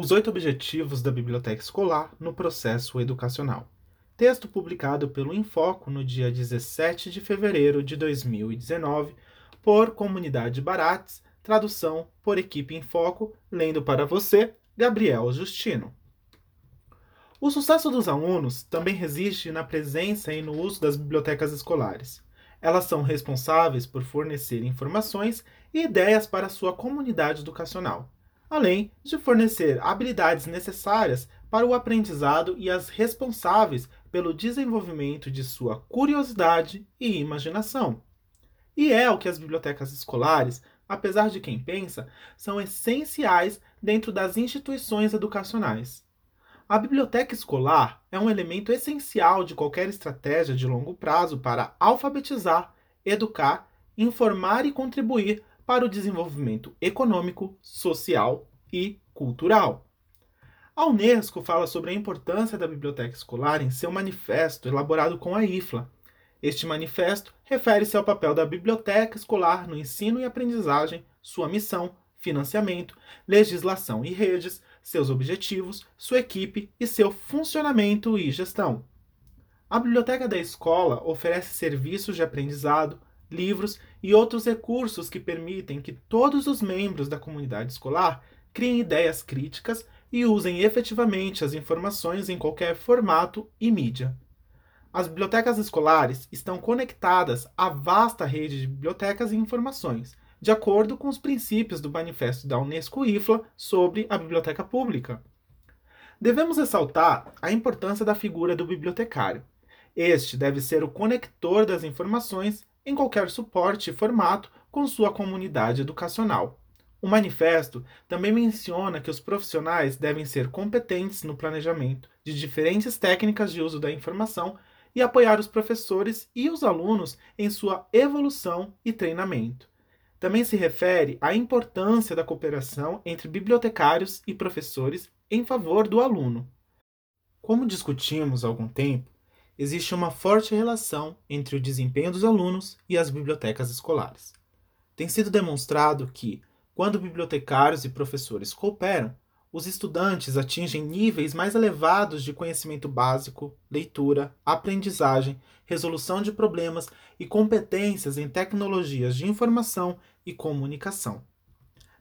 Os oito objetivos da biblioteca escolar no processo educacional. Texto publicado pelo Infoco no dia 17 de fevereiro de 2019, por Comunidade Barates, tradução por equipe Infoco, lendo para você, Gabriel Justino. O sucesso dos alunos também reside na presença e no uso das bibliotecas escolares. Elas são responsáveis por fornecer informações e ideias para a sua comunidade educacional além de fornecer habilidades necessárias para o aprendizado e as responsáveis pelo desenvolvimento de sua curiosidade e imaginação. E é o que as bibliotecas escolares, apesar de quem pensa, são essenciais dentro das instituições educacionais. A biblioteca escolar é um elemento essencial de qualquer estratégia de longo prazo para alfabetizar, educar, informar e contribuir para o desenvolvimento econômico, social e cultural. A Unesco fala sobre a importância da biblioteca escolar em seu manifesto elaborado com a IFLA. Este manifesto refere-se ao papel da biblioteca escolar no ensino e aprendizagem, sua missão, financiamento, legislação e redes, seus objetivos, sua equipe e seu funcionamento e gestão. A biblioteca da escola oferece serviços de aprendizado, livros e outros recursos que permitem que todos os membros da comunidade escolar criem ideias críticas e usem efetivamente as informações em qualquer formato e mídia. As bibliotecas escolares estão conectadas à vasta rede de bibliotecas e informações, de acordo com os princípios do Manifesto da Unesco-IFLA sobre a biblioteca pública. Devemos ressaltar a importância da figura do bibliotecário. Este deve ser o conector das informações em qualquer suporte e formato com sua comunidade educacional. O manifesto também menciona que os profissionais devem ser competentes no planejamento de diferentes técnicas de uso da informação e apoiar os professores e os alunos em sua evolução e treinamento. Também se refere à importância da cooperação entre bibliotecários e professores em favor do aluno. Como discutimos há algum tempo, existe uma forte relação entre o desempenho dos alunos e as bibliotecas escolares. Tem sido demonstrado que, quando bibliotecários e professores cooperam, os estudantes atingem níveis mais elevados de conhecimento básico, leitura, aprendizagem, resolução de problemas e competências em tecnologias de informação e comunicação.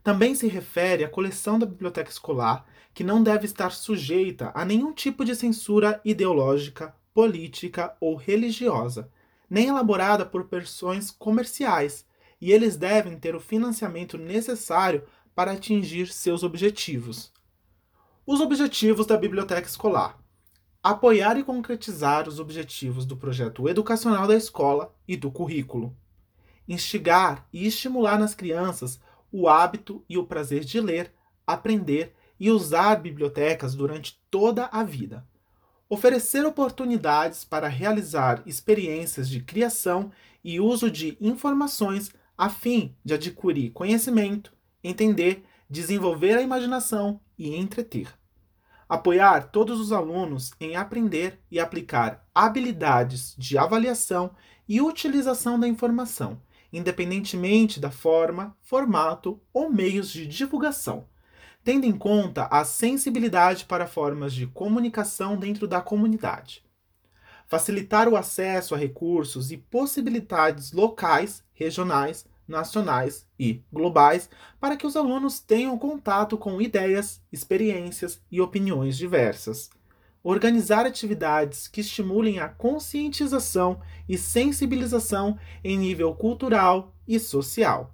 Também se refere à coleção da biblioteca escolar, que não deve estar sujeita a nenhum tipo de censura ideológica política ou religiosa, nem elaborada por pessoas comerciais, e eles devem ter o financiamento necessário para atingir seus objetivos. Os objetivos da biblioteca escolar: apoiar e concretizar os objetivos do projeto educacional da escola e do currículo, instigar e estimular nas crianças o hábito e o prazer de ler, aprender e usar bibliotecas durante toda a vida oferecer oportunidades para realizar experiências de criação e uso de informações a fim de adquirir conhecimento, entender, desenvolver a imaginação e entreter. Apoiar todos os alunos em aprender e aplicar habilidades de avaliação e utilização da informação, independentemente da forma, formato ou meios de divulgação tendo em conta a sensibilidade para formas de comunicação dentro da comunidade. Facilitar o acesso a recursos e possibilidades locais, regionais, nacionais e globais para que os alunos tenham contato com ideias, experiências e opiniões diversas. Organizar atividades que estimulem a conscientização e sensibilização em nível cultural e social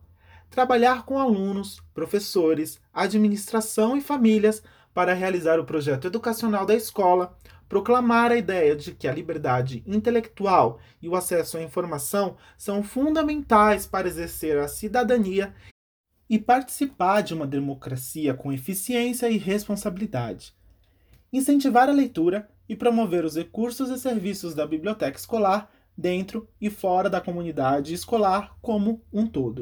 trabalhar com alunos, professores, administração e famílias para realizar o projeto educacional da escola, proclamar a ideia de que a liberdade intelectual e o acesso à informação são fundamentais para exercer a cidadania e participar de uma democracia com eficiência e responsabilidade. Incentivar a leitura e promover os recursos e serviços da biblioteca escolar dentro e fora da comunidade escolar como um todo.